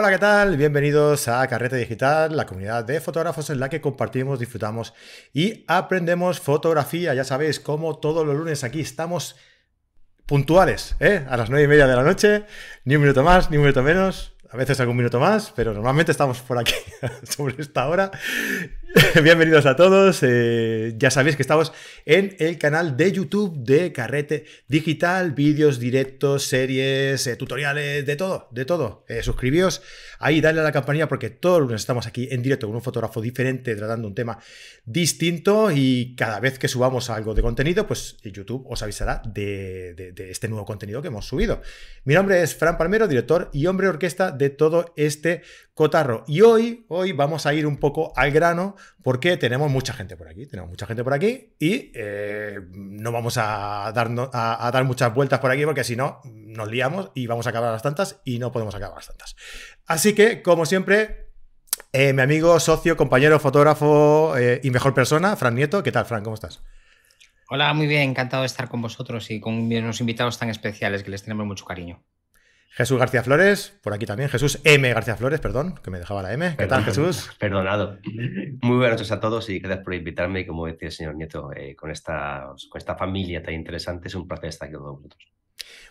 Hola, ¿qué tal? Bienvenidos a Carrete Digital, la comunidad de fotógrafos en la que compartimos, disfrutamos y aprendemos fotografía. Ya sabéis, como todos los lunes aquí estamos puntuales, ¿eh? A las nueve y media de la noche, ni un minuto más, ni un minuto menos, a veces algún minuto más, pero normalmente estamos por aquí sobre esta hora Bienvenidos a todos. Eh, ya sabéis que estamos en el canal de YouTube de Carrete Digital, vídeos, directos, series, eh, tutoriales, de todo, de todo. Eh, suscribíos ahí, dale a la campanilla porque todos los lunes estamos aquí en directo con un fotógrafo diferente tratando un tema distinto y cada vez que subamos algo de contenido, pues YouTube os avisará de, de este nuevo contenido que hemos subido. Mi nombre es Fran Palmero, director y hombre orquesta de todo este cotarro. Y hoy, hoy vamos a ir un poco al grano porque tenemos mucha gente por aquí, tenemos mucha gente por aquí y eh, no vamos a dar, a, dar muchas vueltas por aquí porque si no nos liamos y vamos a acabar las tantas y no podemos acabar las tantas. Así que, como siempre, eh, mi amigo, socio, compañero, fotógrafo eh, y mejor persona, Fran Nieto. ¿Qué tal, Fran? ¿Cómo estás? Hola, muy bien, encantado de estar con vosotros y con unos invitados tan especiales que les tenemos mucho cariño. Jesús García Flores, por aquí también. Jesús M. García Flores, perdón, que me dejaba la M. ¿Qué tal, Jesús? Perdonado. Muy buenas noches a todos y gracias por invitarme. Como decía el señor Nieto, eh, con, esta, con esta familia tan interesante, es un placer estar aquí con vosotros.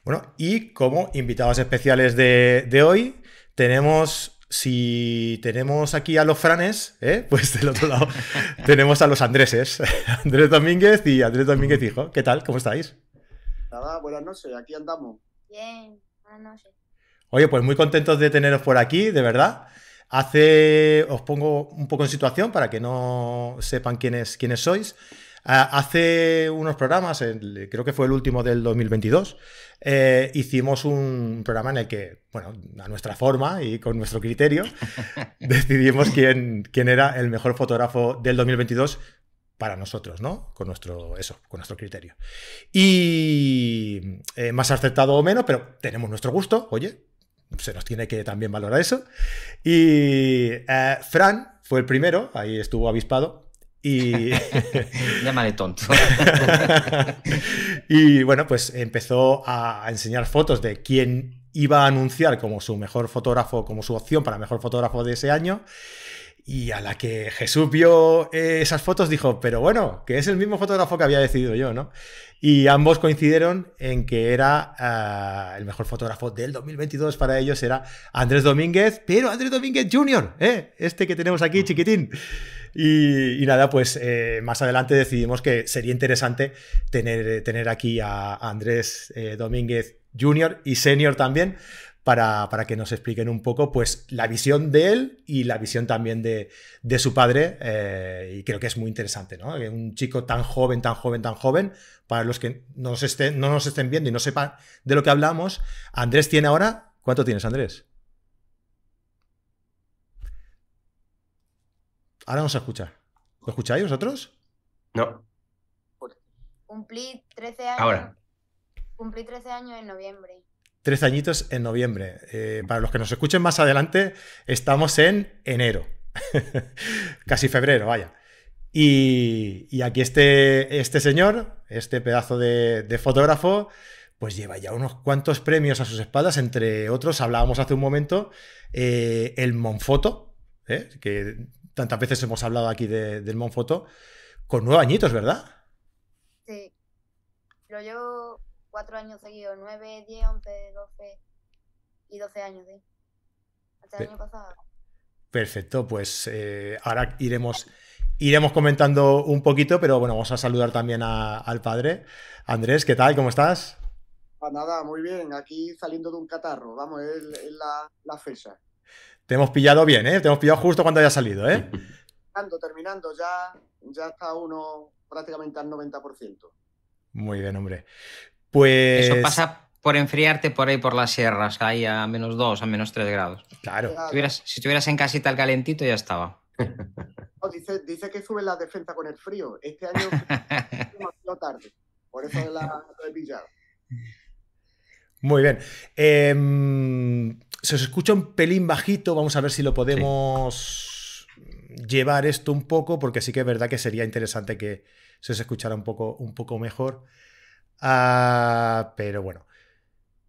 Bueno, y como invitados especiales de, hoy, tenemos si tenemos aquí a los franes, ¿eh? pues del otro lado tenemos a los Andréses, Andrés Domínguez y Andrés Domínguez Hijo. ¿Qué tal? ¿Cómo estáis? Nada, buenas noches, aquí andamos. Bien. Oye, pues muy contentos de teneros por aquí, de verdad. Hace, os pongo un poco en situación para que no sepan quiénes, quiénes sois. Ah, hace unos programas, creo que fue el último del 2022, eh, hicimos un programa en el que, bueno, a nuestra forma y con nuestro criterio, decidimos quién, quién era el mejor fotógrafo del 2022 para nosotros, ¿no? Con nuestro, eso, con nuestro criterio. Y eh, más aceptado o menos, pero tenemos nuestro gusto, oye, se nos tiene que también valorar eso. Y eh, Fran fue el primero, ahí estuvo avispado. Y. Llámale tonto. y bueno, pues empezó a enseñar fotos de quién iba a anunciar como su mejor fotógrafo, como su opción para mejor fotógrafo de ese año. Y a la que Jesús vio eh, esas fotos dijo, pero bueno, que es el mismo fotógrafo que había decidido yo, ¿no? Y ambos coincidieron en que era ah, el mejor fotógrafo del 2022 para ellos era Andrés Domínguez, pero Andrés Domínguez Jr., ¿eh? este que tenemos aquí, chiquitín. Y, nada, pues eh, más adelante decidimos que sería interesante tener, tener aquí a Andrés Domínguez Jr. y Senior también para, que nos expliquen un poco pues, la visión de él y la visión también de, su padre. Eh, y creo que es muy interesante, ¿no? Un chico tan joven, tan joven, tan joven, para los que no nos estén, no nos estén viendo y no sepan de lo que hablamos, Andrés tiene ahora. ¿Cuánto tienes, Andrés? Ahora no se escucha. ¿Lo escucháis vosotros? No. Cumplí 13 años. Ahora. Cumplí 13 años en noviembre. Tres añitos en noviembre. Eh, para los que nos escuchen más adelante, estamos en enero. Casi febrero, vaya. Y, aquí este, este señor, este pedazo de, fotógrafo, pues lleva ya unos cuantos premios a sus espaldas, entre otros, hablábamos hace un momento, eh, el Monfoto, ¿eh? que tantas veces hemos hablado aquí del Monfoto, con nueve añitos, ¿verdad? Sí. Pero yo cuatro años seguidos, 9, 10, 11, 12 y 12 años, ¿sí? Hasta el año pasado. Perfecto, pues eh, ahora iremos, iremos comentando un poquito, pero bueno, vamos a saludar también al padre. Andrés, ¿qué tal? ¿Cómo estás? Ah, nada, muy bien, aquí saliendo de un catarro, vamos, es, la, la, fecha. Te hemos pillado bien, ¿eh? Te hemos pillado justo cuando haya salido, ¿eh? Terminando, terminando, ya, ya está uno prácticamente al 90%. Muy bien, hombre. Pues. Eso pasa por enfriarte por ahí por las sierras, ahí a menos 2, a menos 3 grados. Claro. Si estuvieras, en casita al calentito, ya estaba. dice, que sube la defensa con el frío. Este año demasiado tarde. Por eso la, lo he pillado. Muy bien. Em, se os escucha un pelín bajito. Vamos a ver si lo podemos llevar esto un poco, porque sí que es verdad que sería interesante que se os escuchara un poco, un poco mejor. Ah, pero bueno.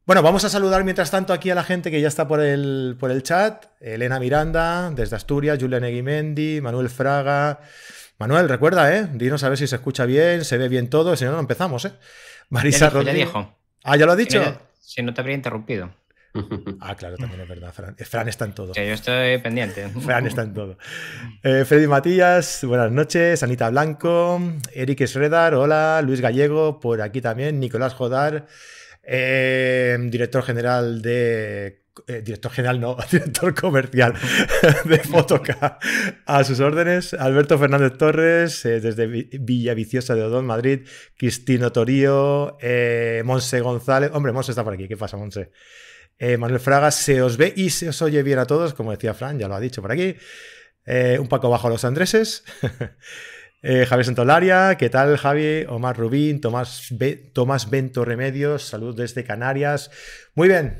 Bueno, vamos a saludar mientras tanto aquí a la gente que ya está por el, por el chat. Elena Miranda, desde Asturias, Julián Eguimendi, Manuel Fraga. Manuel, recuerda, ¿eh? Dinos a ver si se escucha bien, se ve bien todo, si no, no empezamos, ¿eh? Marisa ya dijo, ya dijo. Ah, ¿ya lo ha dicho? Si no te habría interrumpido. Ah, claro, también es verdad. Fran, está en todo. yo estoy pendiente. Fran está en todo. Eh, Freddy Matías, buenas noches. Anita Blanco, Eric Schredar, hola. Luis Gallego, por aquí también. Nicolás Jodar, eh, director general de. Eh, director general, no, director comercial de Fotoca. A sus órdenes, Alberto Fernández Torres, desde Villaviciosa de Odón, Madrid. Cristino Torío, Monse González. Hombre, Monse está por aquí. ¿Qué pasa, Monse? Eh, Manuel Fraga, se os ve y se os oye bien a todos, como decía Fran, ya lo ha dicho por aquí. Eh, un poco bajo los andreses. eh, Javier Santolaria, ¿qué tal Javi? Omar Rubín, Tomás, Tomás Bento Remedios, salud desde Canarias. Muy bien,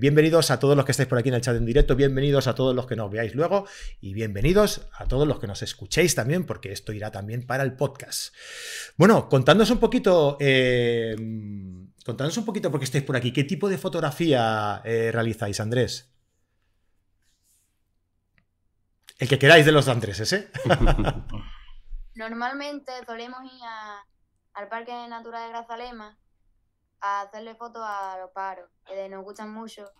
bienvenidos a todos los que estáis por aquí en el chat en directo, bienvenidos a todos los que nos veáis luego y bienvenidos a todos los que nos escuchéis también, porque esto irá también para el podcast. Bueno, contándonos un poquito... Contadnos un poquito, porque estáis por aquí, ¿qué tipo de fotografía eh, realizáis, Andrés? El que queráis de los Andrés, ¿eh? Normalmente solemos ir al Parque Natural de Grazalema a hacerle fotos a los paros, que nos gustan mucho.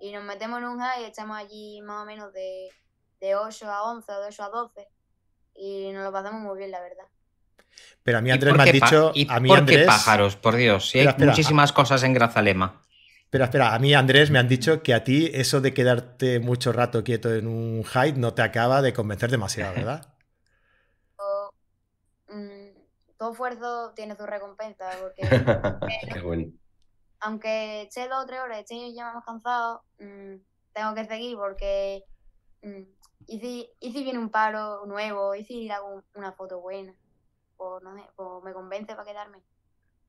Y nos metemos en un high y echamos allí más o menos de, de 8 a 11 o de 8 a 12. Y nos lo pasamos muy bien, la verdad. Pero a mí Andrés me ha dicho. ¿Y a mí por Andrés, qué pájaros? Por Dios, si hay muchísimas cosas en Grazalema. Espera, espera, a mí Andrés me han dicho que a ti eso de quedarte mucho rato quieto en un hide no te acaba de convencer demasiado, ¿verdad? Mm, todo esfuerzo tiene su recompensa, porque Qué bueno. aunque eché dos o tres horas, eché ya más cansado, mm, tengo que seguir porque mm, y, si, y si viene un paro nuevo, y si hago una foto buena o no sé, o me convence para quedarme.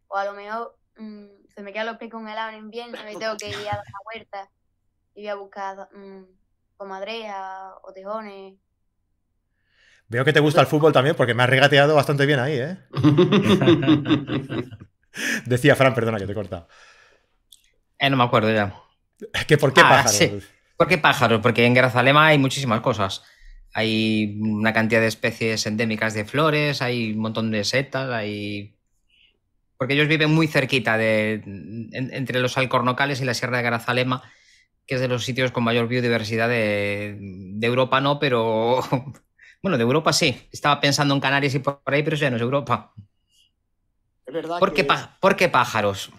O a lo mejor mmm, se me quedan los pies congelados en invierno y me tengo que ir a dar una vuelta y voy a buscar mmm, comadrejas o tejones. Veo que te gusta el fútbol también porque me has regateado bastante bien ahí, ¿eh? Decía Fran, perdona que te he cortado. Eh, no me acuerdo ya. ¿Que ¿Por qué ah, pájaros? Sí. ¿Por qué pájaros? Porque en Grazalema hay muchísimas cosas. Hay una cantidad de especies endémicas de flores, hay un montón de setas, hay... Porque ellos viven muy cerquita de, entre los alcornocales y la Sierra de Garazalema, que es de los sitios con mayor biodiversidad de, Europa, no, pero... Bueno, de Europa sí. Estaba pensando en Canarias y por ahí, pero eso ya no es Europa. Es verdad ¿Por, qué, ¿Por qué pájaros?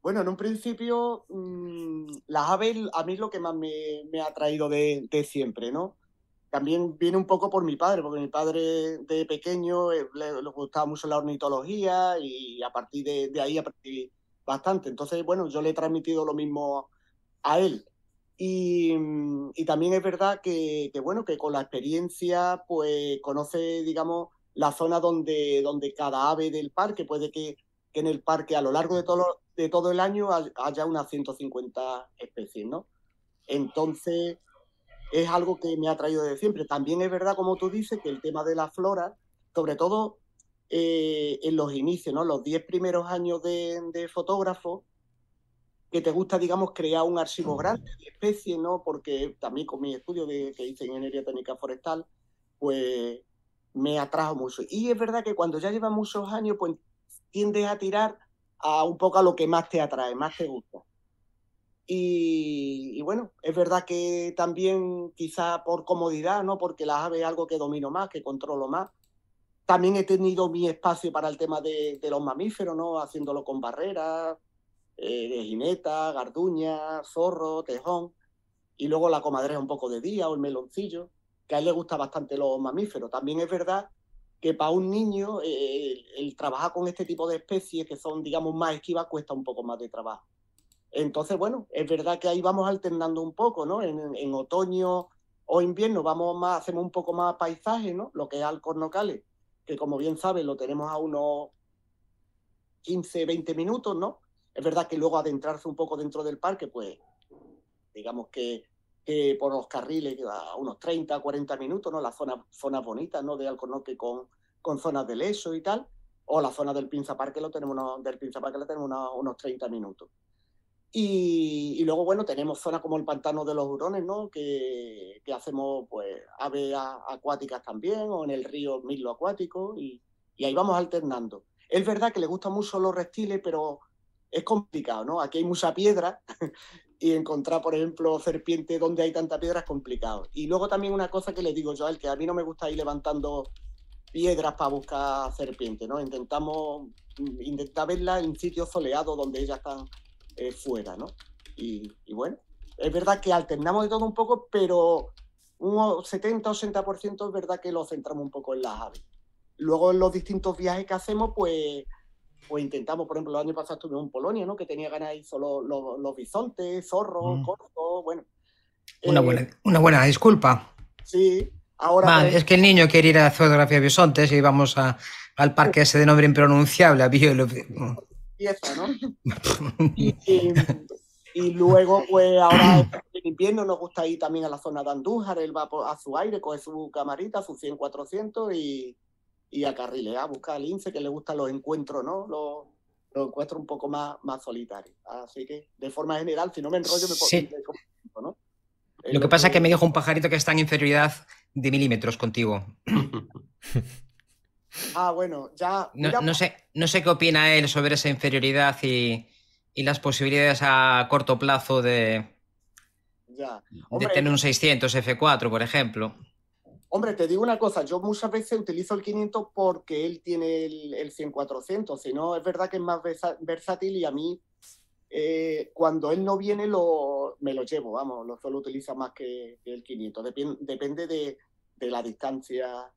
Bueno, en un principio, mmm, las aves a mí es lo que más me, ha traído de, de, siempre, ¿no? También viene un poco por mi padre, porque mi padre de pequeño eh, le, gustaba mucho la ornitología y a partir de, ahí aprendí bastante. Entonces, bueno, yo le he transmitido lo mismo a él. Y, también es verdad que, bueno, que con la experiencia, pues conoce, digamos, la zona donde, donde cada ave del parque, puede que, que en el parque a lo largo de todo, de todo el año haya unas 150 especies, ¿no? Entonces, es algo que me ha traído de siempre. También es verdad, como tú dices, que el tema de la flora, sobre todo eh, en los inicios, ¿no? Los 10 primeros años de, fotógrafo, que te gusta, digamos, crear un archivo grande de especies, ¿no? Porque también con mi estudio de, que hice en ingeniería técnica forestal, pues me atrajo mucho. Y es verdad que cuando ya llevas muchos años, pues tiendes a tirar a un poco a lo que más te atrae, más te gusta. Y, bueno, es verdad que también quizá por comodidad, ¿no? Porque las aves es algo que domino más, que controlo más. También he tenido mi espacio para el tema de, los mamíferos, ¿no? Haciéndolo con barreras, eh, de jineta, garduña, zorro, tejón. Y luego la comadreja un poco de día o el meloncillo, que a él le gusta bastante los mamíferos. También es verdad que para un niño eh, el trabajar con este tipo de especies que son, digamos, más esquivas cuesta un poco más de trabajo. Entonces, bueno, es verdad que ahí vamos alternando un poco, ¿no? En, otoño o invierno vamos más, hacemos un poco más paisaje, ¿no? Lo que es Alcornocales, que como bien sabes lo tenemos a unos 15, 20 minutos, ¿no? Es verdad que luego adentrarse un poco dentro del parque, pues digamos que, por los carriles a unos 30, 40 minutos, ¿no? Las zonas, zonas bonitas, ¿no? De Alcornoque con, con zonas de leso y tal, o la zona del Pinza Parque lo tenemos, del Pinza Parque lo tenemos unos, unos 30 minutos. Y, y luego, bueno, tenemos zonas como el pantano de los hurones, ¿no? Que, hacemos, pues, aves acuáticas también, o en el río Milo acuático, y, ahí vamos alternando. Es verdad que le gustan mucho los reptiles, pero es complicado, ¿no? Aquí hay mucha piedra y encontrar, por ejemplo, serpiente donde hay tanta piedra es complicado. Y luego también una cosa que le digo yo a él, que a mí no me gusta ir levantando piedras para buscar serpiente, ¿no? Intentamos mm, intentar verlas en sitios soleados donde ellas están eh, fuera, ¿no? Y, y bueno, es verdad que alternamos de todo un poco, pero un 70-80% es verdad que lo centramos un poco en las aves. Luego en los distintos viajes que hacemos, pues, pues intentamos, por ejemplo, el año pasado estuvimos en Polonia, ¿no? Que tenía ganas de ir solo los, los bisontes, zorros, Mm. bueno. Una Eh, buena, una buena disculpa. Sí, ahora... Pues, es que el niño quiere ir a fotografía de bisontes y vamos a- al parque ese de nombre impronunciable, a Biolo- ¿no? Y, y- y luego, pues ahora en invierno nos gusta ir también a la zona de Andújar, él va por- a su aire, coge su camarita, su 100-400 y, y a carrilear, a buscar al lince, que le gustan los encuentros, ¿no? Los, los encuentros un poco más, más solitarios. Así que, de forma general, si no me enrollo, me puedo Sí. ¿no? Es Lo que pasa es que me dijo un pajarito que está en inferioridad de milímetros contigo. Ah, bueno, ya... No, no sé, no sé qué opina él sobre esa inferioridad y, y las posibilidades a corto plazo de, ya. de tener un 600 F4, por ejemplo. Hombre, te digo una cosa, yo muchas veces utilizo el 500 porque él tiene el, el 100-400, si no, es verdad que es más versátil y a mí, eh, cuando él no viene, lo, me lo llevo, vamos, lo suelo utilizar más que, el 500, Depien- depende de, de la distancia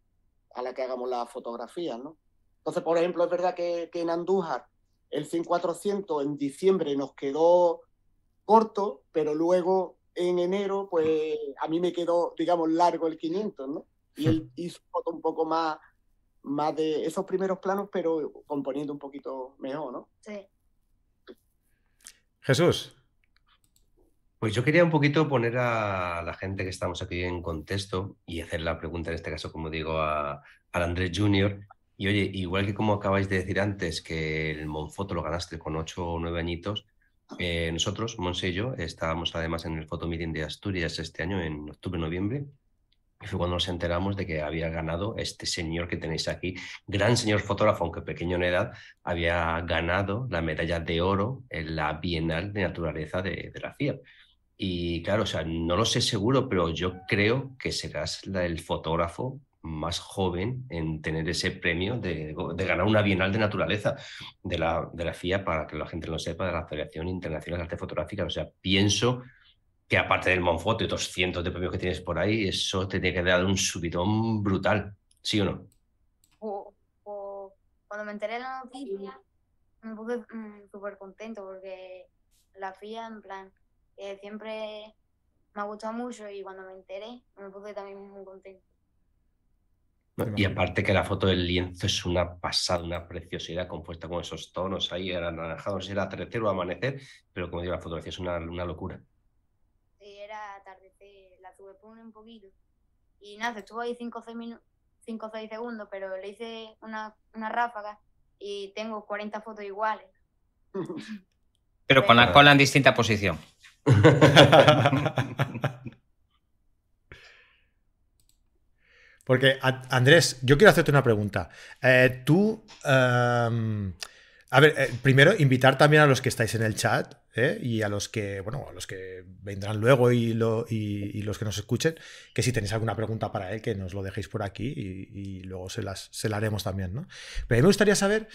a la que hagamos las fotografías, ¿no? Entonces, por ejemplo, es verdad que, que en Andújar el 100-400 en diciembre nos quedó corto, pero luego en enero, pues a mí me quedó, digamos, largo el 500, ¿no? Y él hizo foto un poco más, más de esos primeros planos, pero componiendo un poquito mejor, ¿no? Sí. Jesús. Pues yo quería un poquito poner a la gente que estamos aquí en contexto y hacer la pregunta, en este caso, como digo, a, Andrés Junior. Y oye, igual que como acabáis de decir antes, que el Monfoto lo ganaste con 8 o 9 añitos, eh, nosotros, Monse y yo, estábamos además en el Photo Meeting de Asturias este año, en octubre-noviembre, y fue cuando nos enteramos de que había ganado este señor que tenéis aquí, gran señor fotógrafo, aunque pequeño en edad, había ganado la medalla de oro en la Bienal de Naturaleza de, de la FIAP. Y claro, o sea, no lo sé seguro, pero yo creo que serás la- el fotógrafo más joven en tener ese premio de, de ganar una Bienal de Naturaleza de la, de la FIA, para que la gente lo sepa, de la Federación Internacional de Arte Fotográfica. O sea, pienso que aparte del Monfoto y otros cientos de premios que tienes por ahí, eso te tiene que dar un subidón brutal, ¿sí o no? O- o cuando me enteré de la noticia, me puse mm, súper contento porque la FIA, en plan, que siempre me ha gustado mucho y cuando me enteré, me puse también muy contento. Y aparte que la foto del lienzo es una pasada, una preciosidad compuesta con esos tonos ahí, el anaranjado, no sé si era atardecer o amanecer, pero como digo, la fotografía es una, una locura. Sí, era atardecer, la subpuse un poquito. Y nada, estuvo ahí 5 o 6 minutos, 5 o 6 segundos, pero le hice una, una ráfaga y tengo 40 fotos iguales. Pero con la cola en distinta posición. Porque, Andrés, yo quiero hacerte una pregunta. Eh, tú, em, a ver, eh, primero invitar también a los que estáis en el chat ¿eh? y a los que, bueno, a los que vendrán luego y, lo- y- y los que nos escuchen, que si tenéis alguna pregunta para él, que nos lo dejéis por aquí y, y luego se las se la haremos también, ¿no? Pero a mí me gustaría saber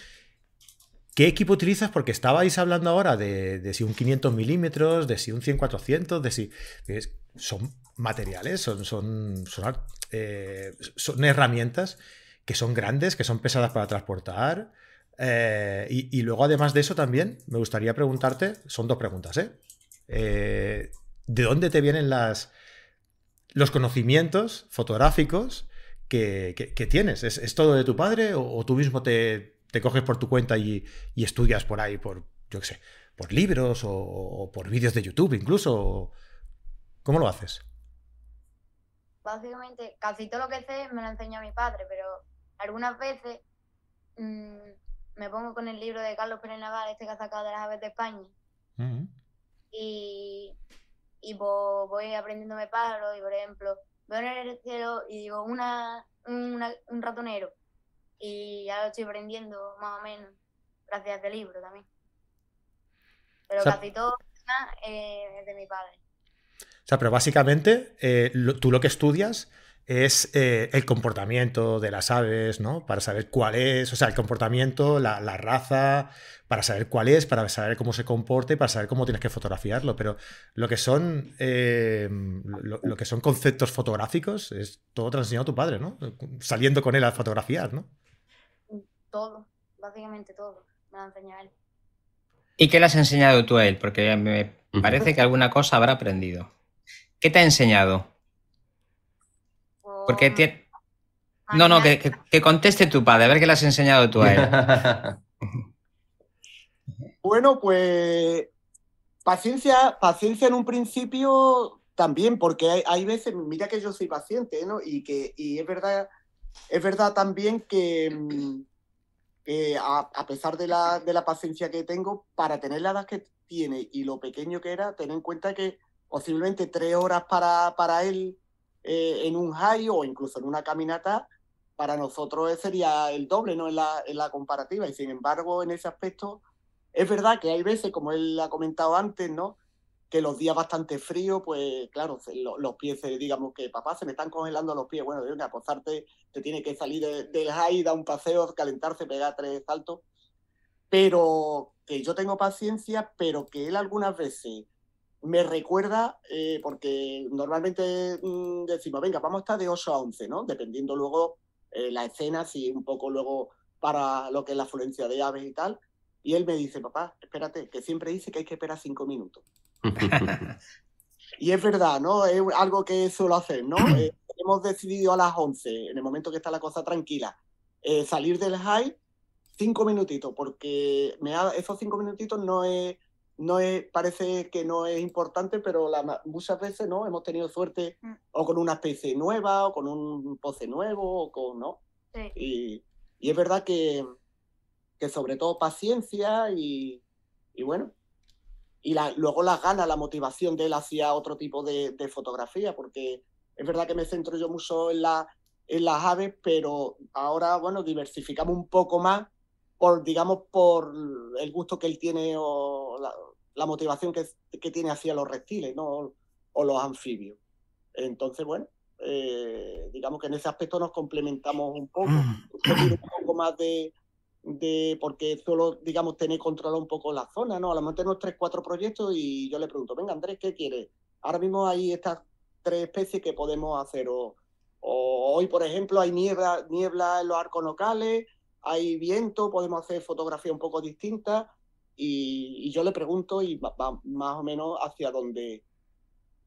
qué equipo utilizas, porque estabais hablando ahora de, si un 500 milímetros, de si un 100-400, de si... son materiales, son, son, eh, son herramientas que son grandes, que son pesadas para transportar. eh, y, luego, además de eso, también me gustaría preguntarte, son dos preguntas, ¿eh? Eh, ¿De dónde te vienen las, los conocimientos fotográficos que, tienes? ¿Es, es todo de tu padre o tú mismo te, te coges por tu cuenta y, y estudias por ahí, por, yo qué sé, por libros o, o por vídeos de YouTube incluso? ¿Cómo lo haces? Básicamente, casi todo lo que sé me lo enseñó mi padre, pero algunas veces mm, me pongo con el libro de Carlos Pérez Naval, este que ha sacado de las aves de España, y, y pues voy aprendiéndome pájaros y por ejemplo veo en el cielo y digo una, una- un ratonero y ya lo estoy aprendiendo más o menos gracias a este libro también. Pero O sea- casi todo eh, es de mi padre. O sea, pero básicamente eh, lo- tú lo que estudias es eh, el comportamiento de las aves, ¿no? Para saber cuál es, o sea, el comportamiento, la, la raza, para saber cuál es, para saber cómo se comporta y para saber cómo tienes que fotografiarlo. Pero lo que son, eh, lo, lo que son conceptos fotográficos es todo te lo enseñado tu padre, ¿no? Saliendo con él a fotografiar, ¿no? Todo, básicamente todo, me lo ha enseñado él. ¿Y qué le has enseñado tú a él? Porque me parece que alguna cosa habrá aprendido. ¿Qué te ha enseñado? Porque Pues, tie- No, no, que, que- que conteste tu padre, a ver qué le has enseñado tú a él. Bueno, pues paciencia, paciencia en un principio también, porque hay, hay veces, mira que yo soy paciente, ¿no? Y que y es verdad, es verdad también que, que a, a pesar de la, de la paciencia que tengo, para tener la edad que tiene y lo pequeño que era, ten en cuenta que posiblemente tres horas para, para él eh, en un high o incluso en una caminata, para nosotros sería el doble, ¿no? En la, en la comparativa. Y sin embargo, en ese aspecto, es verdad que hay veces, como él ha comentado antes, ¿no? Que los días bastante fríos, pues claro, se- lo- los pies, digamos que papá, se me están congelando los pies. Bueno, venga, posarte, te tiene que salir de- del high, dar un paseo, calentarse, pegar tres saltos. Pero que yo tengo paciencia, pero que él algunas veces me recuerda, eh, porque normalmente mm, decimos, venga, vamos a estar de 8 a 11, ¿no? Dependiendo luego eh, la escena, si un poco luego para lo que es la afluencia de aves y tal. Y él me dice, papá, espérate, que siempre dice que hay que esperar cinco minutos. Y es verdad, ¿no? Es algo que suelo hacer, ¿no? Eh, hemos decidido a las 11, en el momento que está la cosa tranquila, eh, salir del high cinco minutitos, porque me ha- esos cinco minutitos no es, no es, parece que no es importante, pero la muchas veces, ¿no? Hemos tenido suerte Mm. o con una especie nueva, o con un pose nuevo, o con, ¿no? Sí. Y, y es verdad que, que sobre todo paciencia y, y bueno, y la- luego las ganas, la motivación de él hacia otro tipo de, de fotografía, porque es verdad que me centro yo mucho en, la, en las aves, pero ahora, bueno, diversificamos un poco más por, digamos, por el gusto que él tiene o la, la motivación que, que tiene hacia los reptiles, ¿no? O los anfibios. Entonces, bueno, eh, digamos que en ese aspecto nos complementamos un poco. Tiro un poco más de, de porque solo, digamos, tener controlado un poco la zona, ¿no? A lo mejor tenemos tres, cuatro proyectos y yo le pregunto, venga, Andrés, ¿qué quieres? Ahora mismo hay estas tres especies que podemos hacer. O, o hoy, por ejemplo, hay niebla, niebla en los arcos locales, hay viento, podemos hacer fotografía un poco distinta. Y, y yo le pregunto y va, va más o menos hacia dónde.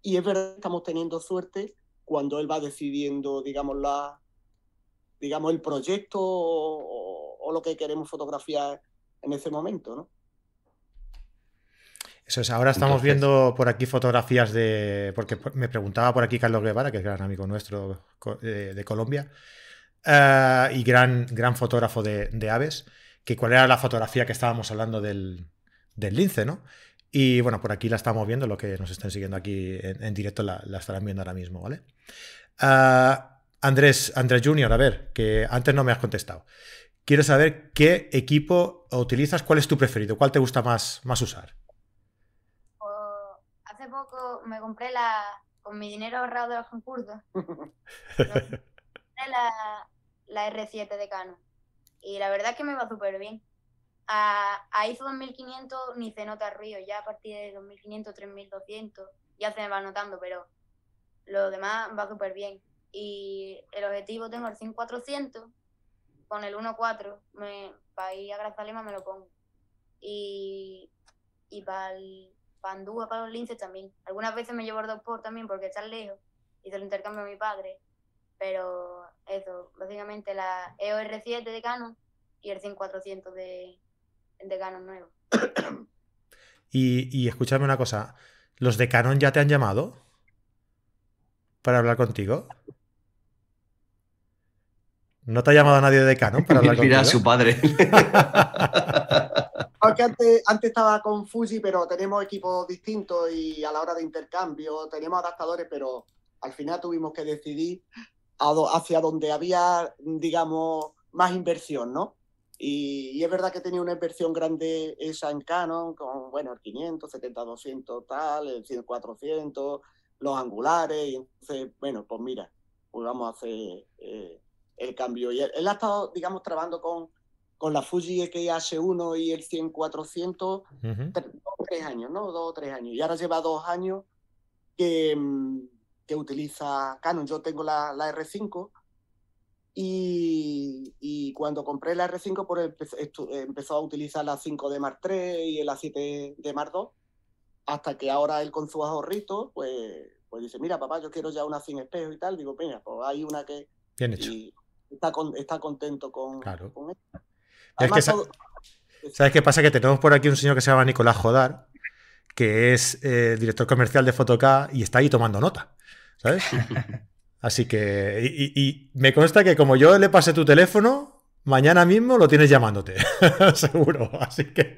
Y es verdad que estamos teniendo suerte cuando él va decidiendo, digamos, la, digamos, el proyecto o, o lo que queremos fotografiar en ese momento, ¿no? Eso es, ahora estamos Entonces- viendo por aquí fotografías de. Porque por- me preguntaba por aquí Carlos Guevara, que es gran amigo nuestro eh, de Colombia, eh, y gran, gran fotógrafo de, de aves, que cuál era la fotografía que estábamos hablando del, del lince, ¿no? Y bueno, por aquí la estamos viendo, lo que nos estén siguiendo aquí en, en directo la, la estarán viendo ahora mismo, ¿vale? Ah, Andrés, Andrés Junior, a ver, que antes no me has contestado. Quiero saber qué equipo utilizas, cuál es tu preferido, cuál te gusta más, más usar. Pues, hace poco me compré la, con mi dinero ahorrado de los concursos, la, la R7 de Canon. Y la verdad es que me va súper bien. A, a ISO 2500 ni se nota ruido, ya a partir de 2500, 3200 ya se me va notando, pero lo demás va súper bien. Y el objetivo tengo el 5400 con el 1.4, me, para ir a Grazalema me lo pongo. Y, y para para Andúa, para los linces también. Algunas veces me llevo el 2 por también porque están lejos y se lo intercambio a mi padre. Pero eso, básicamente la EOS R7 de Canon y el 5400 de, de Canon nuevo. Y, y escúchame una cosa, ¿los de Canon ya te han llamado para hablar contigo? ¿No te ha llamado nadie de Canon para hablar Mira a su padre. Porque antes, antes estaba con Fuji, pero tenemos equipos distintos y a la hora de intercambio tenemos adaptadores, pero al final tuvimos que decidir hacia donde había, digamos, más inversión, ¿no? Y, es verdad que tenía una inversión grande esa en Canon, con, bueno, el 500, 70, 200, tal, el 100, 400, los angulares, y entonces, bueno, pues mira, pues vamos a hacer eh, el cambio. Y él, ha estado, digamos, trabajando con, con la Fuji XH1 y el 100, 400, tres, tres años, ¿no? Dos o tres años. Y ahora lleva dos años que, mm, que utiliza Canon. Yo tengo la, la R5 y, cuando compré la R5 pues empezó a utilizar la 5D Mark III y la 7D Mark II, hasta que ahora él con su ahorrito, pues, pues dice, mira papá, yo quiero ya una sin espejo y tal. Digo, mira, pues hay una que... Bien hecho. Está, está contento con, claro. con ¿Sabes qué pasa? Que tenemos por aquí un señor que se llama Nicolás Jodar, que es eh, director comercial de Fotoca y está ahí tomando nota. ¿Sabes? Así que, y, me consta que como yo le pasé tu teléfono, mañana mismo lo tienes llamándote, seguro. Así que,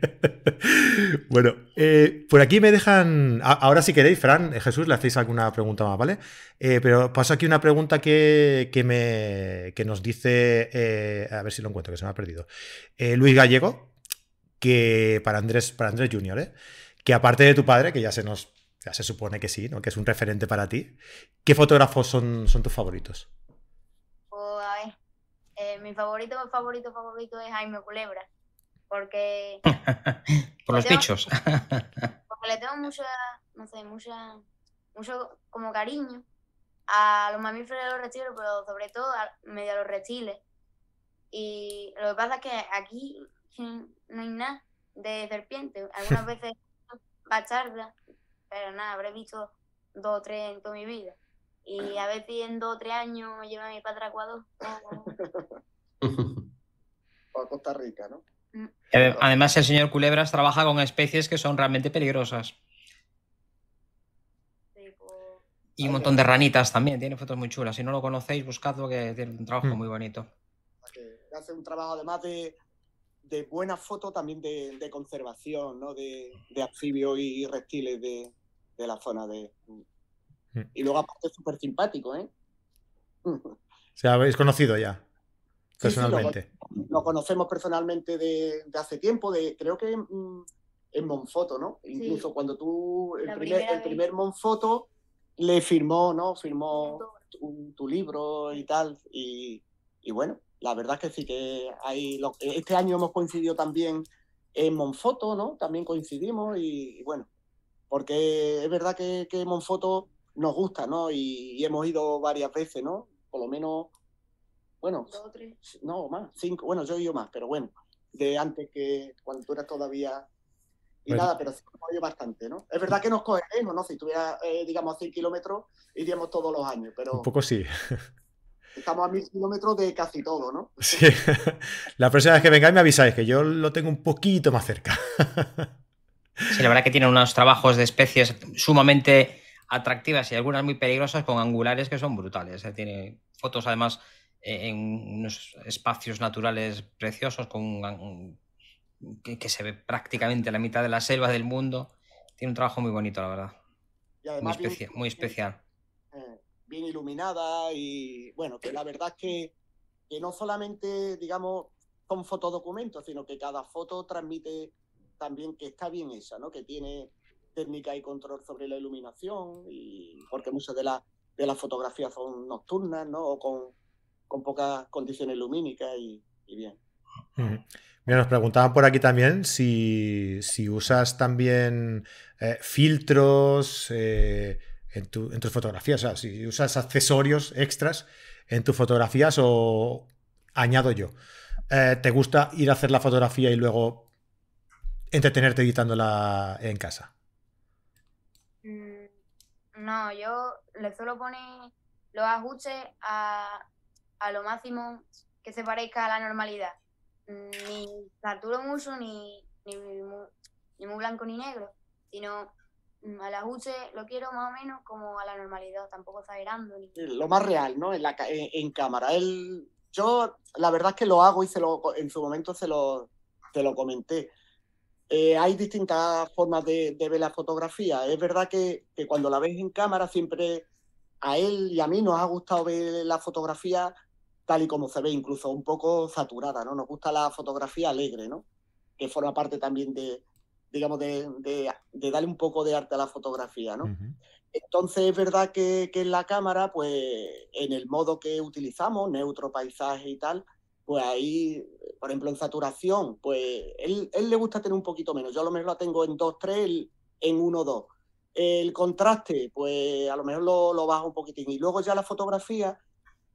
bueno, eh, por aquí me dejan, ahora si queréis, Fran, eh, Jesús, le hacéis alguna pregunta más, ¿vale? Eh, pero paso aquí una pregunta que, que, me, que nos dice, a ver si lo encuentro, que se me ha perdido. Luis Gallego, que para Andrés, para Andrés Junior, que aparte de tu padre, que ya se nos ya se supone que sí. Que es un referente para ti. ¿Qué fotógrafos son, son tus favoritos? Eh, mi favorito, favorito, favorito es Jaime Culebra. Porque. Por los bichos. porque le tengo mucha, no sé, mucha, mucho como cariño a los mamíferos de los reptiles, pero sobre todo a medio a los reptiles. Y lo que pasa es que aquí no hay nada de serpiente. Algunas veces bacharda pero nada, habré visto dos o tres en toda mi vida. Y a ver si en dos o tres años me lleva mi padre a Ecuador. O a Costa Rica, ¿no? Mm. Además, el señor Culebras trabaja con especies que son realmente peligrosas. Pues, y un montón de ranitas también, tiene fotos muy chulas. Si no lo conocéis, buscadlo que tiene un trabajo mm. muy bonito. Hace un trabajo además de, de buena foto también de, conservación, ¿no? De, de anfibios y reptiles de, de la zona de... Mm. Y luego aparte es súper simpático, ¿eh? ¿Se habéis conocido ya? Personalmente. lo, conocemos personalmente de, hace tiempo, de creo que mm, en Monfoto, ¿no? Incluso cuando tú, el primer, el primer Monfoto le firmó, ¿no? Firmó tu, libro y tal. Y, bueno, la verdad es que sí que hay. este año hemos coincidido también en Monfoto, ¿no? También coincidimos y bueno, porque es verdad que, que Monfoto nos gusta, ¿no? Y, hemos ido varias veces, ¿no? Por lo menos, bueno, Dos o tres. no, más, cinco, bueno, yo he ido más, pero bueno, de antes que cuando tú eras todavía... Y nada, pero sí hemos ido bastante, ¿no? Es verdad que nos cogeremos, ¿no? Si tuviera, eh, digamos, 100 kilómetros, iríamos todos los años, pero... Un poco sí. Estamos a mil kilómetros de casi todo, ¿no? Sí. La próxima vez que vengáis me avisáis, que yo lo tengo un poquito más cerca. Sí, la verdad que tiene unos trabajos de especies sumamente atractivas y algunas muy peligrosas con angulares que son brutales. ¿eh? Tiene fotos además eh, en unos espacios naturales preciosos con que, se ve prácticamente la mitad de la selva del mundo. Tiene un trabajo muy bonito, la verdad. muy, muy especial. Eh, bien iluminada y bueno, que la verdad es que, que no solamente, digamos, son fotodocumentos, sino que cada foto transmite también que está bien esa, ¿no? Que tiene técnica y control sobre la iluminación, y porque muchas de, las de las fotografías son nocturnas, ¿no? O con, con pocas condiciones lumínicas y, bien. Mira, nos preguntaban por aquí también si, usas también eh, filtros eh, en, tus fotografías, o sea, si usas accesorios extras en tus fotografías o añado yo. Eh, ¿Te gusta ir a hacer la fotografía y luego entretenerte editándola en casa? No, yo le suelo poner los ajustes a, lo máximo que se parezca a la normalidad. Ni saturo mucho, ni, ni, muy, blanco ni negro, sino mm, al ajuste lo quiero más o menos como a la normalidad, tampoco exagerando. Ni... Lo más real, ¿no? En, la, en, cámara. El, yo la verdad es que lo hago y se lo, en su momento se lo, te lo comenté eh, hay distintas formas de, ver la fotografía. Es verdad que, cuando la ves en cámara siempre a él y a mí nos ha gustado ver la fotografía tal y como se ve, incluso un poco saturada, ¿no? Nos gusta la fotografía alegre, ¿no? Que forma parte también de, digamos, de, darle un poco de arte a la fotografía, ¿no? Entonces es verdad que, que, en la cámara, pues en el modo que utilizamos, neutro, paisaje y tal, pues ahí, por ejemplo, en saturación, pues él, él le gusta tener un poquito menos. Yo a lo mejor lo tengo en 2-3, en 1-2. El contraste, pues a lo mejor lo, lo bajo un poquitín. Y luego ya la fotografía,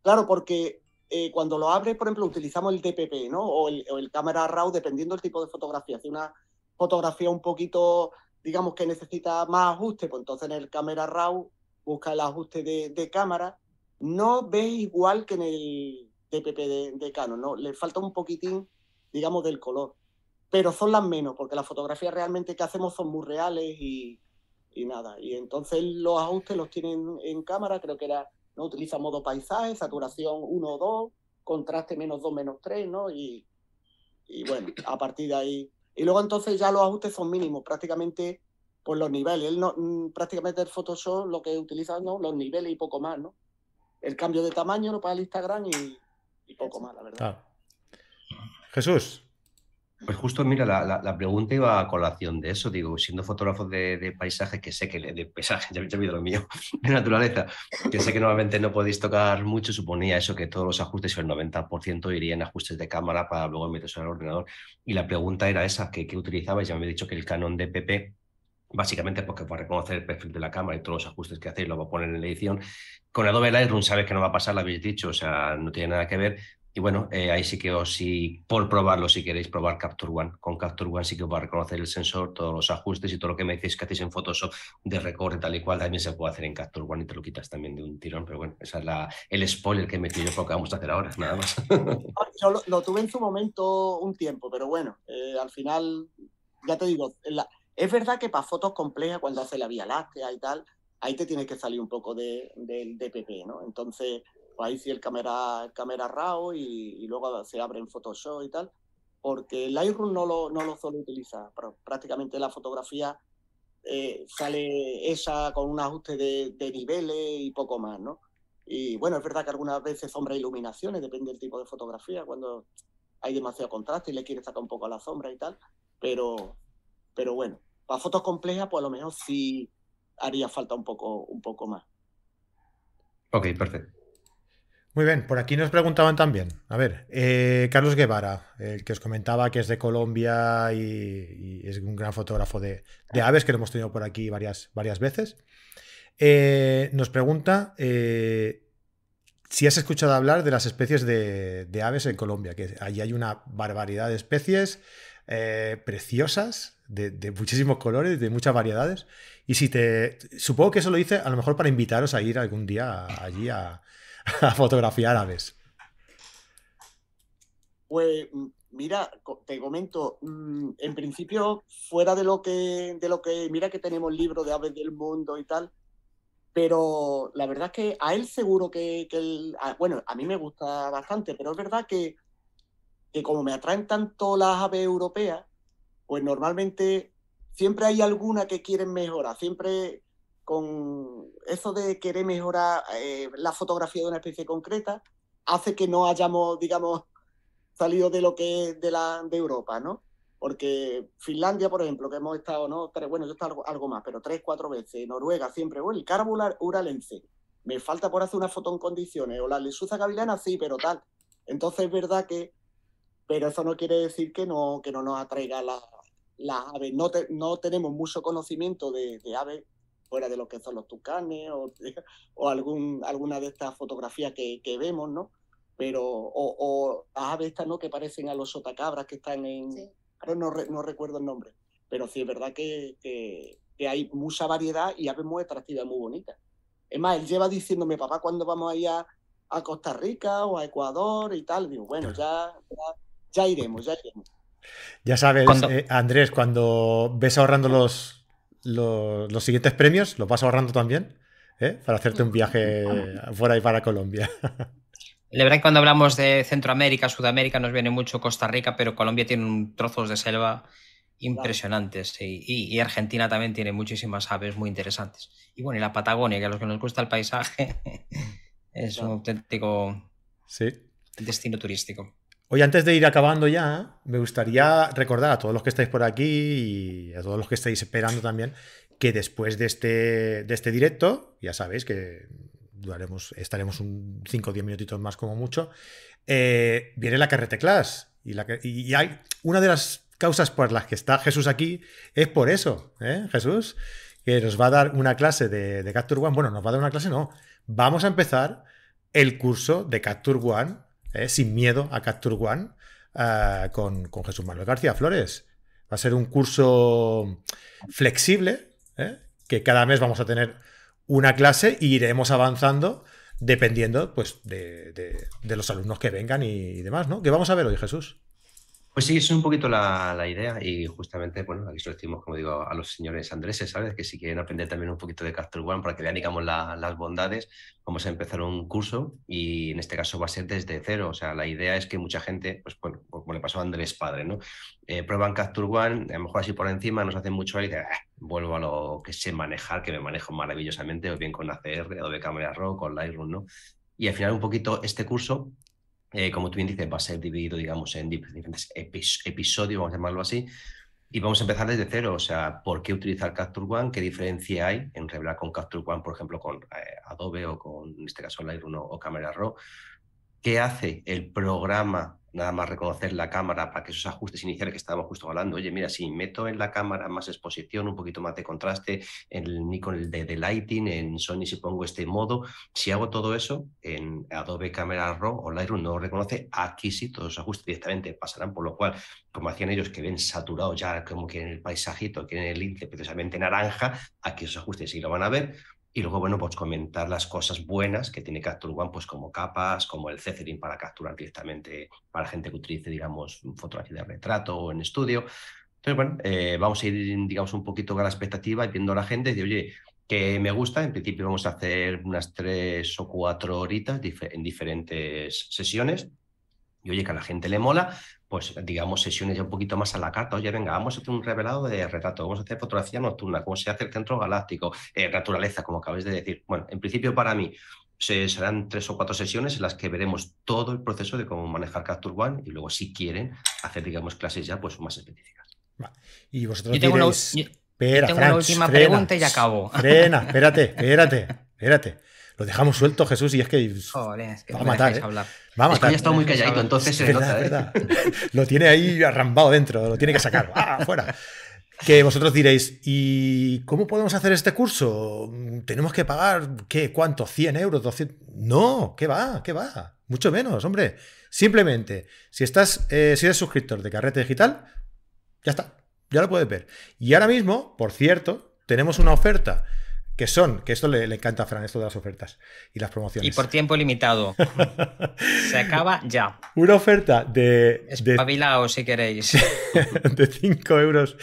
claro, porque eh, cuando lo abres, por ejemplo, utilizamos el DPP, ¿no? O el, o el cámara RAW, dependiendo del tipo de fotografía. Si una fotografía un poquito, digamos que necesita más ajuste, pues entonces en el cámara RAW busca el ajuste de, de cámara. No ves igual que en el De, Canon, ¿no? Le falta un poquitín, digamos, del color. Pero son las menos, porque las fotografías realmente que hacemos son muy reales y, y nada. Y entonces los ajustes los tienen en cámara, creo que era, no utiliza modo paisaje, saturación 1 o 2, contraste menos 2, menos 3, ¿no? Y, y bueno, a partir de ahí. Y luego entonces ya los ajustes son mínimos, prácticamente por los niveles. Él no, mm, prácticamente el Photoshop lo que utiliza, ¿no? Los niveles y poco más, ¿no? El cambio de tamaño ¿no? para el Instagram y, y poco más, la verdad. Jesús. Pues justo, mira, la, pregunta iba a colación de eso, digo, siendo fotógrafo de, de paisaje, que sé que de paisaje, ya, he visto lo mío, de naturaleza, que sé que normalmente no podéis tocar mucho, suponía eso, que todos los ajustes, el 90% irían ajustes de cámara para luego meterse al ordenador. Y la pregunta era esa, ¿qué, qué utilizabais? Ya me había dicho que el Canon DPP básicamente porque para reconocer el perfil de la cámara y todos los ajustes que hacéis lo va a poner en la edición. Con Adobe Lightroom sabes que no va a pasar, lo habéis dicho, o sea, no tiene nada que ver. Y bueno, eh, ahí sí que os, si, por probarlo, si queréis probar Capture One, con Capture One sí que os va a reconocer el sensor, todos los ajustes y todo lo que me decís que hacéis en Photoshop de recorte tal y cual, también se puede hacer en Capture One y te lo quitas también de un tirón. Pero bueno, esa es la, el spoiler que yo por lo que vamos a hacer ahora, nada más. Lo, tuve en su momento un tiempo, pero bueno, eh, al final, ya te digo, la, es verdad que para fotos complejas, cuando hace la Vía Láctea y tal, ahí te tienes que salir un poco del DPP, ¿no? Entonces, pues ahí sí el cámara, el cámara RAW y, luego se abre en Photoshop y tal, porque Lightroom no lo, no lo suelo utilizar, pero prácticamente la fotografía eh, sale esa con un ajuste de, de, niveles y poco más, ¿no? Y bueno, es verdad que algunas veces sombra e iluminaciones, depende del tipo de fotografía, cuando hay demasiado contraste y le quieres sacar un poco a la sombra y tal, pero, pero bueno, para fotos complejas, pues a lo mejor sí haría falta un poco, un poco más. Ok, perfecto. Muy bien, por aquí nos preguntaban también. A ver, eh, Carlos Guevara, el que os comentaba que es de Colombia y, es un gran fotógrafo de, aves que lo hemos tenido por aquí varias, varias veces. Eh, nos pregunta eh, si has escuchado hablar de las especies de, de, aves en Colombia, que allí hay una barbaridad de especies preciosas de, muchísimos colores, de muchas variedades. Y si te. Supongo que eso lo hice a lo mejor para invitaros a ir algún día allí a, fotografiar aves. Pues mira, te comento, mm, en principio, fuera de lo que, de lo que, mira que tenemos libros de aves del mundo y tal, pero la verdad es que a él seguro que, que bueno, a mí me gusta bastante, pero es verdad que, que como me atraen tanto las aves europeas, pues normalmente siempre hay alguna que quieren mejorar, siempre con eso de querer mejorar eh, la fotografía de una especie concreta, hace que no hayamos, digamos, salido de lo que es de, la, Europa, ¿no? Porque Finlandia, por ejemplo, que hemos estado, ¿no? Bueno, yo he estado algo, más, pero tres, cuatro veces. Noruega siempre, bueno, el Carbo Uralense. Me falta por hacer una foto en condiciones. O la Lesuza Gavilana, sí, pero tal. Entonces es verdad que, pero eso no quiere decir que no, que no nos atraiga la, las aves. No, no tenemos mucho conocimiento de, aves fuera de lo que son los tucanes o, o algún, alguna de estas fotografías que, vemos, ¿no? Pero, o, las aves estas, ¿no? Que parecen a los sotacabras que están en... Ahora no, no recuerdo el nombre, pero sí es verdad que, que, hay mucha variedad y aves muy atractivas, muy bonitas. Es más, él lleva diciéndome, papá, ¿cuándo vamos a ir a, Costa Rica o a Ecuador y tal? Digo, bueno, ya, ya iremos, ya iremos. Ya sabes, eh, Andrés, cuando ves ahorrando los, los, siguientes premios, ¿los vas ahorrando también? ¿eh? Para hacerte un viaje fuera y para Colombia. La verdad que cuando hablamos de Centroamérica, Sudamérica, nos viene mucho Costa Rica, pero Colombia tiene un trozos de selva impresionantes. Y, y- y Argentina también tiene muchísimas aves muy interesantes. Y bueno, y la Patagonia, que a los que nos gusta el paisaje, es un auténtico Sí. destino turístico. Oye, antes de ir acabando ya, me gustaría recordar a todos los que estáis por aquí y a todos los que estáis esperando también que después de este, de este directo, ya sabéis que duraremos, estaremos un 5 o 10 minutitos más como mucho, eh, viene la Carrete Class. Y, la, y hay una de las causas por las que está Jesús aquí es por eso, ¿eh, Jesús? Que nos va a dar una clase de Capture One. Bueno, nos va a dar una clase, no. Vamos a empezar el curso de Capture One, ¿eh? sin miedo a Capture One, ah, con, con Jesús Manuel García Flores. Va a ser un curso flexible, ¿eh? que cada mes vamos a tener una clase e iremos avanzando dependiendo pues, de, de- de los alumnos que vengan y, y demás, ¿no? ¿Qué vamos a ver hoy, Jesús? Pues sí, es un poquito la, la idea y justamente, bueno, aquí lo decimos, como digo, a los señores andreses, ¿sabes? Que si quieren aprender también un poquito de Capture One para que vean, digamos, la- las bondades, vamos a empezar un curso y en este caso va a ser desde cero. O sea, la idea es que mucha gente, pues bueno, como le pasó a Andrés Padre, ¿no? Eh, prueban Capture One, a lo mejor así por encima nos hacen mucho y dicen, "Ah, vuelvo a lo que sé manejar, que me manejo maravillosamente, o bien con ACR, de Camera Raw, con Lightroom, ¿no? Y al final un poquito este curso eh, como tú bien dices, va a ser dividido, digamos, en dif- diferentes epis- episodios, vamos a llamarlo así, y vamos a empezar desde cero. O sea, ¿por qué utilizar Capture One? ¿Qué diferencia hay en revelar con Capture One, por ejemplo, con eh, Adobe o con, en este caso, Lightroom o, o Camera Raw? ¿Qué hace el programa? Nada más reconocer la cámara para que esos ajustes iniciales que estábamos justo hablando. Oye, mira, si meto en la cámara más exposición, un poquito más de contraste, en el Nikon el de, de lighting, en Sony si pongo este modo, si hago todo eso en Adobe Camera Raw o Lightroom no lo reconoce, aquí sí todos los ajustes directamente pasarán, por lo cual, como hacían ellos que ven saturado ya como que en el paisajito, quieren el índice precisamente naranja, aquí esos ajustes sí lo van a ver. Y luego, bueno, pues comentar las cosas buenas que tiene Capture One, pues como capas, como el Cethering para capturar directamente para gente que utilice, digamos, fotografía de retrato o en estudio. Entonces, bueno, eh, vamos a ir, digamos, un poquito con la expectativa y viendo a la gente y de, oye, que me gusta. En principio vamos a hacer unas tres o cuatro horitas en diferentes sesiones. Y oye, que a la gente le mola, pues digamos sesiones ya un poquito más a la carta. Oye, venga, vamos a hacer un revelado de retrato, vamos a hacer fotografía nocturna, cómo se hace el centro galáctico, eh, naturaleza, como acabáis de decir. Bueno, en principio para mí se, serán tres o cuatro sesiones en las que veremos todo el proceso de cómo manejar Capture One y luego si quieren hacer, digamos, clases ya pues más específicas. Y vosotros Yo tengo una, diréis, yo- espera, tengo una última frena, pregunta y ya acabo. Frena, espérate, espérate, espérate. Lo dejamos suelto, Jesús, y es que Joder, es que Va no a matar, ¿eh? hablar. va a Es que ya matar. está muy calladito, entonces Es se verdad, nota, es ¿eh? verdad. Lo tiene ahí arrambado dentro, lo tiene que sacar. ¡Ah, fuera! Que vosotros diréis, ¿y cómo podemos hacer este curso? ¿Tenemos que pagar, qué, cuánto? ¿100 euros? 200? No, ¿qué va? ¿Qué va? Mucho menos, hombre. Simplemente, si estás, eh, si eres suscriptor de Carrete Digital, ya está, ya lo puedes ver. Y ahora mismo, por cierto, tenemos una oferta que son, que esto le, le encanta a Fran, esto de las ofertas y las promociones. Y por tiempo limitado. Se acaba ya. Una oferta de, de Espabilaos si queréis. de 5 euros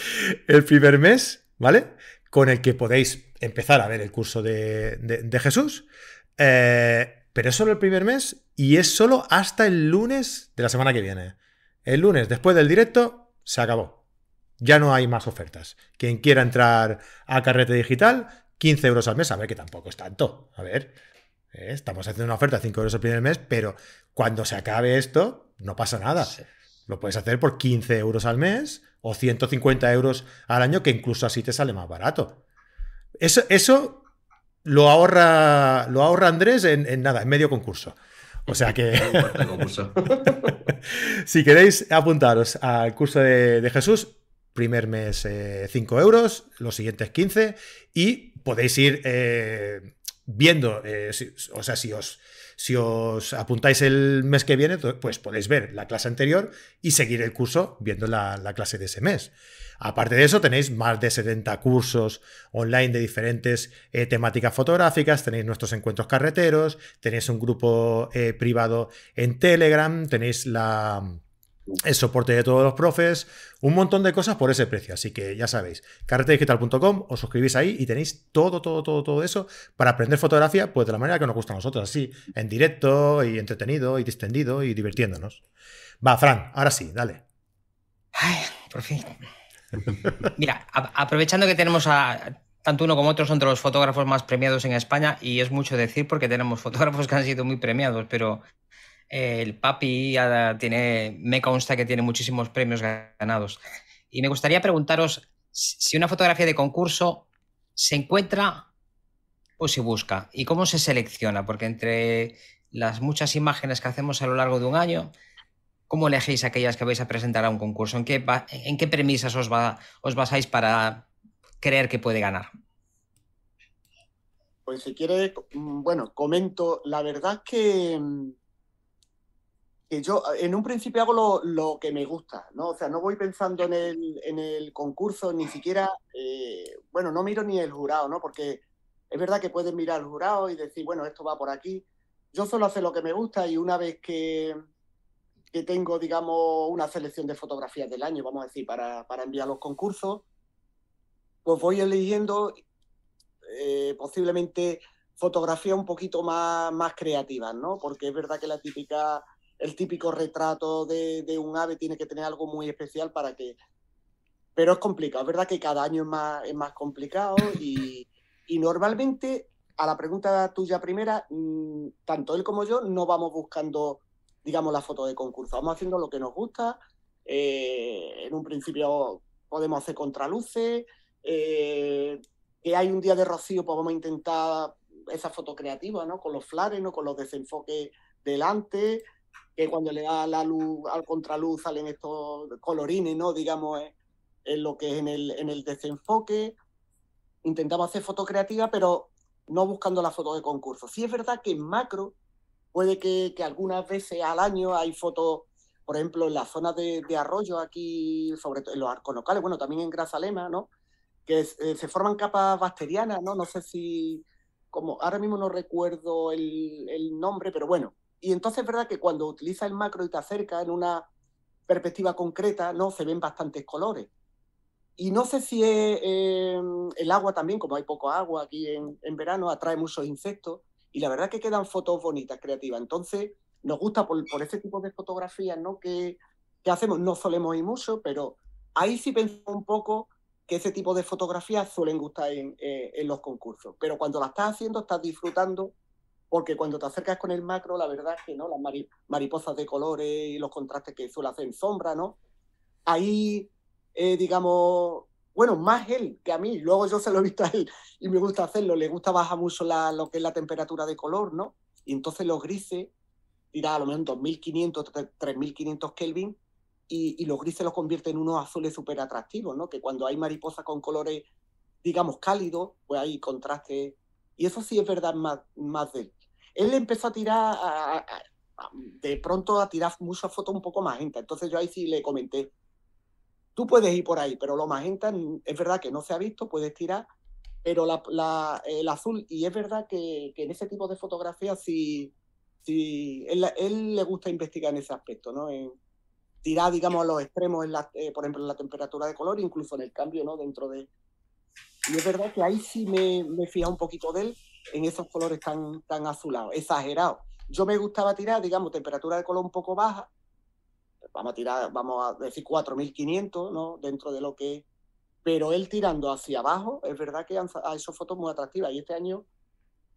el primer mes, ¿vale? Con el que podéis empezar a ver el curso de, de- de Jesús. Eh, pero es solo el primer mes y es solo hasta el lunes de la semana que viene. El lunes, después del directo, se acabó. Ya no hay más ofertas. Quien quiera entrar a Carrete Digital, 15 euros al mes. A ver, que tampoco es tanto. A ver, eh, estamos haciendo una oferta de 5 euros el primer mes, pero cuando se acabe esto, no pasa nada. Sí. Lo puedes hacer por 15 euros al mes o 150 euros al año, que incluso así te sale más barato. Eso, eso lo, ahorra, lo ahorra Andrés en, en nada, en medio concurso. O sea que si queréis apuntaros al curso de, de Jesús, primer mes eh, 5 euros, los siguientes 15 y podéis ir eh, viendo, eh, si- o sea, si os, si os apuntáis el mes que viene, pues podéis ver la clase anterior y seguir el curso viendo la, la clase de ese mes. Aparte de eso, tenéis más de 70 cursos online de diferentes eh, temáticas fotográficas, tenéis nuestros encuentros carreteros, tenéis un grupo eh, privado en Telegram, tenéis la, el soporte de todos los profes, un montón de cosas por ese precio. Así que ya sabéis, carretedigital.com, os suscribís ahí y tenéis todo, todo, todo, todo eso para aprender fotografía, pues de la manera que nos gusta a nosotros, así, en directo y entretenido y distendido y divirtiéndonos. Va, Fran, ahora sí, dale. Ay, por fin. Mira, aprovechando que tenemos a tanto uno como otro son de los fotógrafos más premiados en España y es mucho decir porque tenemos fotógrafos que han sido muy premiados, pero el papi tiene, me consta que tiene muchísimos premios ganados. Y me gustaría preguntaros si una fotografía de concurso se encuentra o se busca y cómo se selecciona, porque entre las muchas imágenes que hacemos a lo largo de un año, ¿cómo elegís aquellas que vais a presentar a un concurso? ¿En qué, en qué premisas os, os basáis para creer que puede ganar? Pues si quiere, mm, bueno, comento, la verdad que, mm, que yo en un principio hago lo, que me gusta, ¿no? O sea, no voy pensando en el, en el concurso, ni siquiera, eh, bueno, no miro ni el jurado, ¿no? Porque es verdad que puedes mirar el jurado y decir, bueno, esto va por aquí. Yo solo hago lo que me gusta y una vez que, que tengo, digamos, una selección de fotografías del año, vamos a decir, para, para enviar los concursos, pues voy eligiendo eh, posiblemente fotografías un poquito más, más creativas, ¿no? Porque es verdad que la típica, el típico retrato de, un ave tiene que tener algo muy especial para que... Pero es complicado, es verdad que cada año es más, es más complicado y, normalmente a la pregunta tuya primera, mm, tanto él como yo no vamos buscando, digamos, la foto de concurso, vamos haciendo lo que nos gusta. Eh, en un principio podemos hacer contraluces, eh, que hay un día de rocío, pues vamos a intentar esa foto creativa, ¿no? Con los flares, ¿no? Con los desenfoques delante, que cuando le da la luz al contraluz salen estos colorines, ¿no? Digamos, en lo que es en el, en el desenfoque. Intentamos hacer foto creativa, pero no buscando la foto de concurso. Sí es verdad que en macro puede que, que algunas veces al año hay fotos, por ejemplo, en la zona de, de arroyo aquí, sobre todo en los arcos locales, bueno, también en Grazalema, ¿no? que eh, se forman capas bacterianas, ¿no? No sé si, como ahora mismo no recuerdo el, nombre, pero bueno. Y entonces es verdad que cuando utiliza el macro y te acerca en una perspectiva concreta, ¿no? Se ven bastantes colores. Y no sé si em, el agua también, como hay poco agua aquí en, verano, atrae muchos insectos. Y la verdad que quedan fotos bonitas, creativas. Entonces, nos gusta por, por ese tipo de fotografías, ¿no? Que, que hacemos, no solemos ir mucho, pero ahí sí pensamos un poco que ese tipo de fotografías suelen gustar eh, en, los concursos. Pero cuando la estás haciendo, estás disfrutando, porque cuando te acercas con el macro, la verdad es que no, las mariposas de colores y los contrastes que suele hacer en sombra, ¿no? Ahí, eh, digamos, bueno, más él que a mí. Luego yo se lo he visto a él y me gusta hacerlo. Le gusta bajar mucho la, lo que es la temperatura de color, ¿no? Y entonces los grises, dirá a lo menos 2500, 3500 Kelvin, y, los grises los convierte en unos azules súper atractivos, ¿no? Que cuando hay mariposas con colores, digamos, cálidos, pues hay contraste. Y eso sí es verdad más, más de él. Él empezó a tirar, de pronto a tirar muchas fotos un poco magenta. Entonces yo ahí sí le comenté, tú puedes ir por ahí, pero lo magenta es verdad que no se ha visto, puedes tirar, pero la, el azul, y es verdad que, en ese tipo de fotografías sí, sí él, él, le gusta investigar en ese aspecto, ¿no? En, tirar, digamos, a los extremos, en la, eh, por ejemplo, en la temperatura de color, incluso en el cambio, ¿no? Dentro de... Y es verdad que ahí sí me, me fija un poquito de él, en esos colores tan, tan azulados, exagerados. Yo me gustaba tirar, digamos, temperatura de color un poco baja, vamos a tirar, vamos a decir 4500, ¿no? Dentro de lo que... Pero él tirando hacia abajo, es verdad que a esos fotos muy atractivas. Y este año,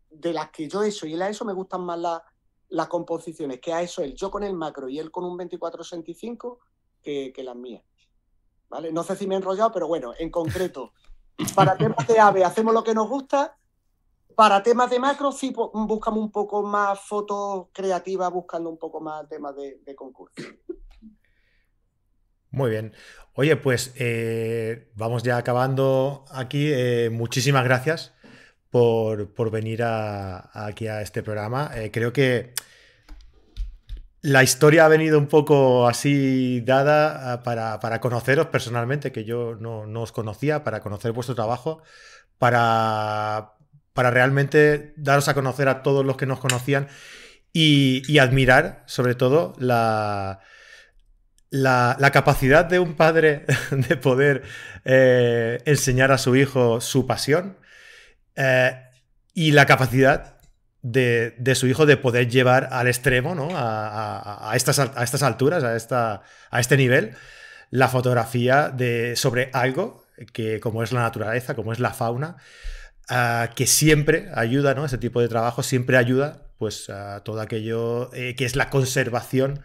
de las que yo he hecho y él a eso me gustan más las las composiciones que ha hecho él, yo con el macro y él con un 2465, que, que las mías. ¿Vale? No sé si me he enrollado, pero bueno, en concreto, para temas de AVE hacemos lo que nos gusta, para temas de macro sí buscamos un poco más fotos creativas, buscando un poco más temas de, concurso. Muy bien. Oye, pues eh, vamos ya acabando aquí. Eh, muchísimas gracias por, venir aquí a este programa. Eh, creo que la historia ha venido un poco así dada ah, para, conoceros personalmente, que yo no, os conocía, para conocer vuestro trabajo, para, para realmente daros a conocer a todos los que nos conocían y, admirar sobre todo la, la, capacidad de un padre de poder eh, enseñar a su hijo su pasión eh, y la capacidad de, su hijo de poder llevar al extremo, ¿no? A, estas, a estas, alturas, a, esta, a este nivel, la fotografía de, sobre algo que como es la naturaleza, como es la fauna, que siempre ayuda, ¿no? Ese tipo de trabajo siempre ayuda pues a todo aquello eh, que es la conservación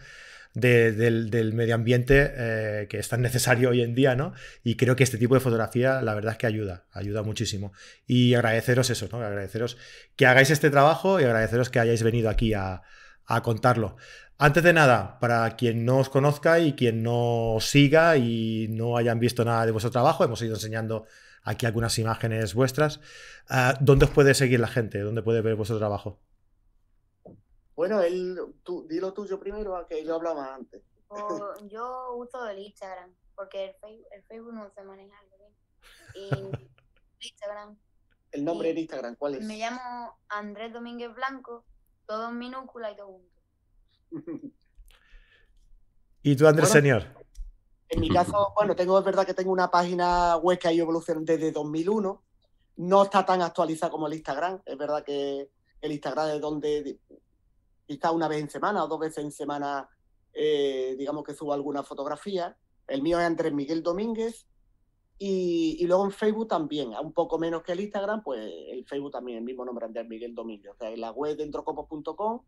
del, medio ambiente eh, que es tan necesario hoy en día, ¿no? Y creo que este tipo de fotografía, la verdad es que ayuda, ayuda muchísimo. Y agradeceros eso, ¿no? Agradeceros que hagáis este trabajo y agradeceros que hayáis venido aquí a, a contarlo. Antes de nada, para quien no os conozca y quien no os siga y no hayan visto nada de vuestro trabajo, hemos ido enseñando aquí algunas imágenes vuestras. Ah, ¿Dónde os puede seguir la gente? ¿Dónde puede ver vuestro trabajo? Bueno, él, tú, dilo tuyo primero, que yo hablaba antes. yo uso el Instagram, porque el Facebook, no se maneja bien. Y Instagram. ¿El nombre de Instagram cuál es? Me llamo Andrés Domínguez Blanco, todo en minúscula y todo junto. ¿Y tú, Andrés Señor? En mi caso, bueno, tengo, es verdad que tengo una página web que ha ido evolucionando desde 2001. No está tan actualizada como el Instagram. Es verdad que el Instagram es donde quizá una vez en semana o dos veces en semana, eh, digamos que subo alguna fotografía. El mío es Andrés Miguel Domínguez. Y, luego en Facebook también, un poco menos que el Instagram, pues el Facebook también, el mismo nombre, Andrés Miguel Domínguez. O sea, en la web dentrocopos.com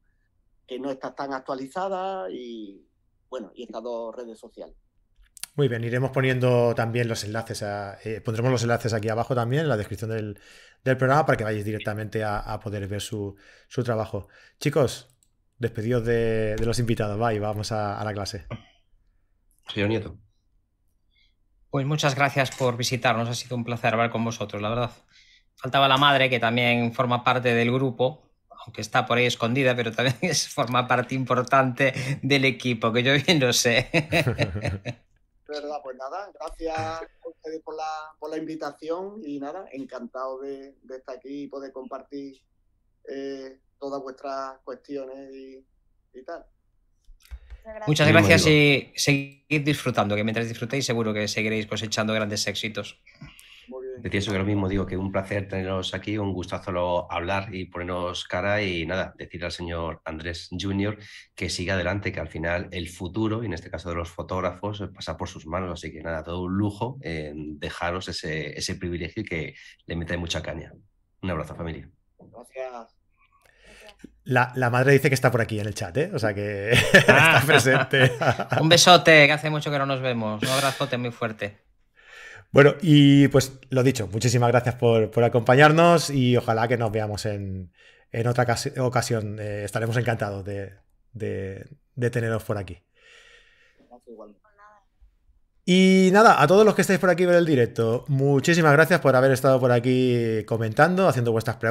que no está tan actualizada y bueno, y estas dos redes sociales. Muy bien, iremos poniendo también los enlaces, eh, pondremos los enlaces aquí abajo también en la descripción del, programa para que vayáis directamente a, poder ver su, trabajo. Chicos, despedidos de, los invitados, va y vamos a, la clase. Señor Nieto. Pues muchas gracias por visitarnos, ha sido un placer hablar con vosotros, la verdad. Faltaba la madre, que también forma parte del grupo, aunque está por ahí escondida, pero también es, forma parte importante del equipo, que yo bien lo sé. verdad, pues nada, gracias a ustedes por la, invitación y nada, encantado de, estar aquí y poder compartir eh, todas vuestras cuestiones y, tal. Muchas gracias y seguid disfrutando, que mientras disfrutéis seguro que seguiréis cosechando grandes éxitos. Decía eso que lo mismo, digo que un placer teneros aquí, un gustazo hablar y ponernos cara y nada, decirle al señor Andrés Junior que siga adelante, que al final el futuro, y en este caso de los fotógrafos, pasa por sus manos, así que nada, todo un lujo en dejaros ese, ese privilegio y que le mete mucha caña. Un abrazo, familia. Gracias. La, la, madre dice que está por aquí en el chat, ¿eh? O sea que está presente. un besote, que hace mucho que no nos vemos. Un abrazote muy fuerte. Bueno, y pues lo dicho, muchísimas gracias por, acompañarnos y ojalá que nos veamos en, otra ocasión. Eh, estaremos encantados de, teneros por aquí. Y nada, a todos los que estáis por aquí ver el directo, muchísimas gracias por haber estado por aquí comentando, haciendo vuestras preguntas.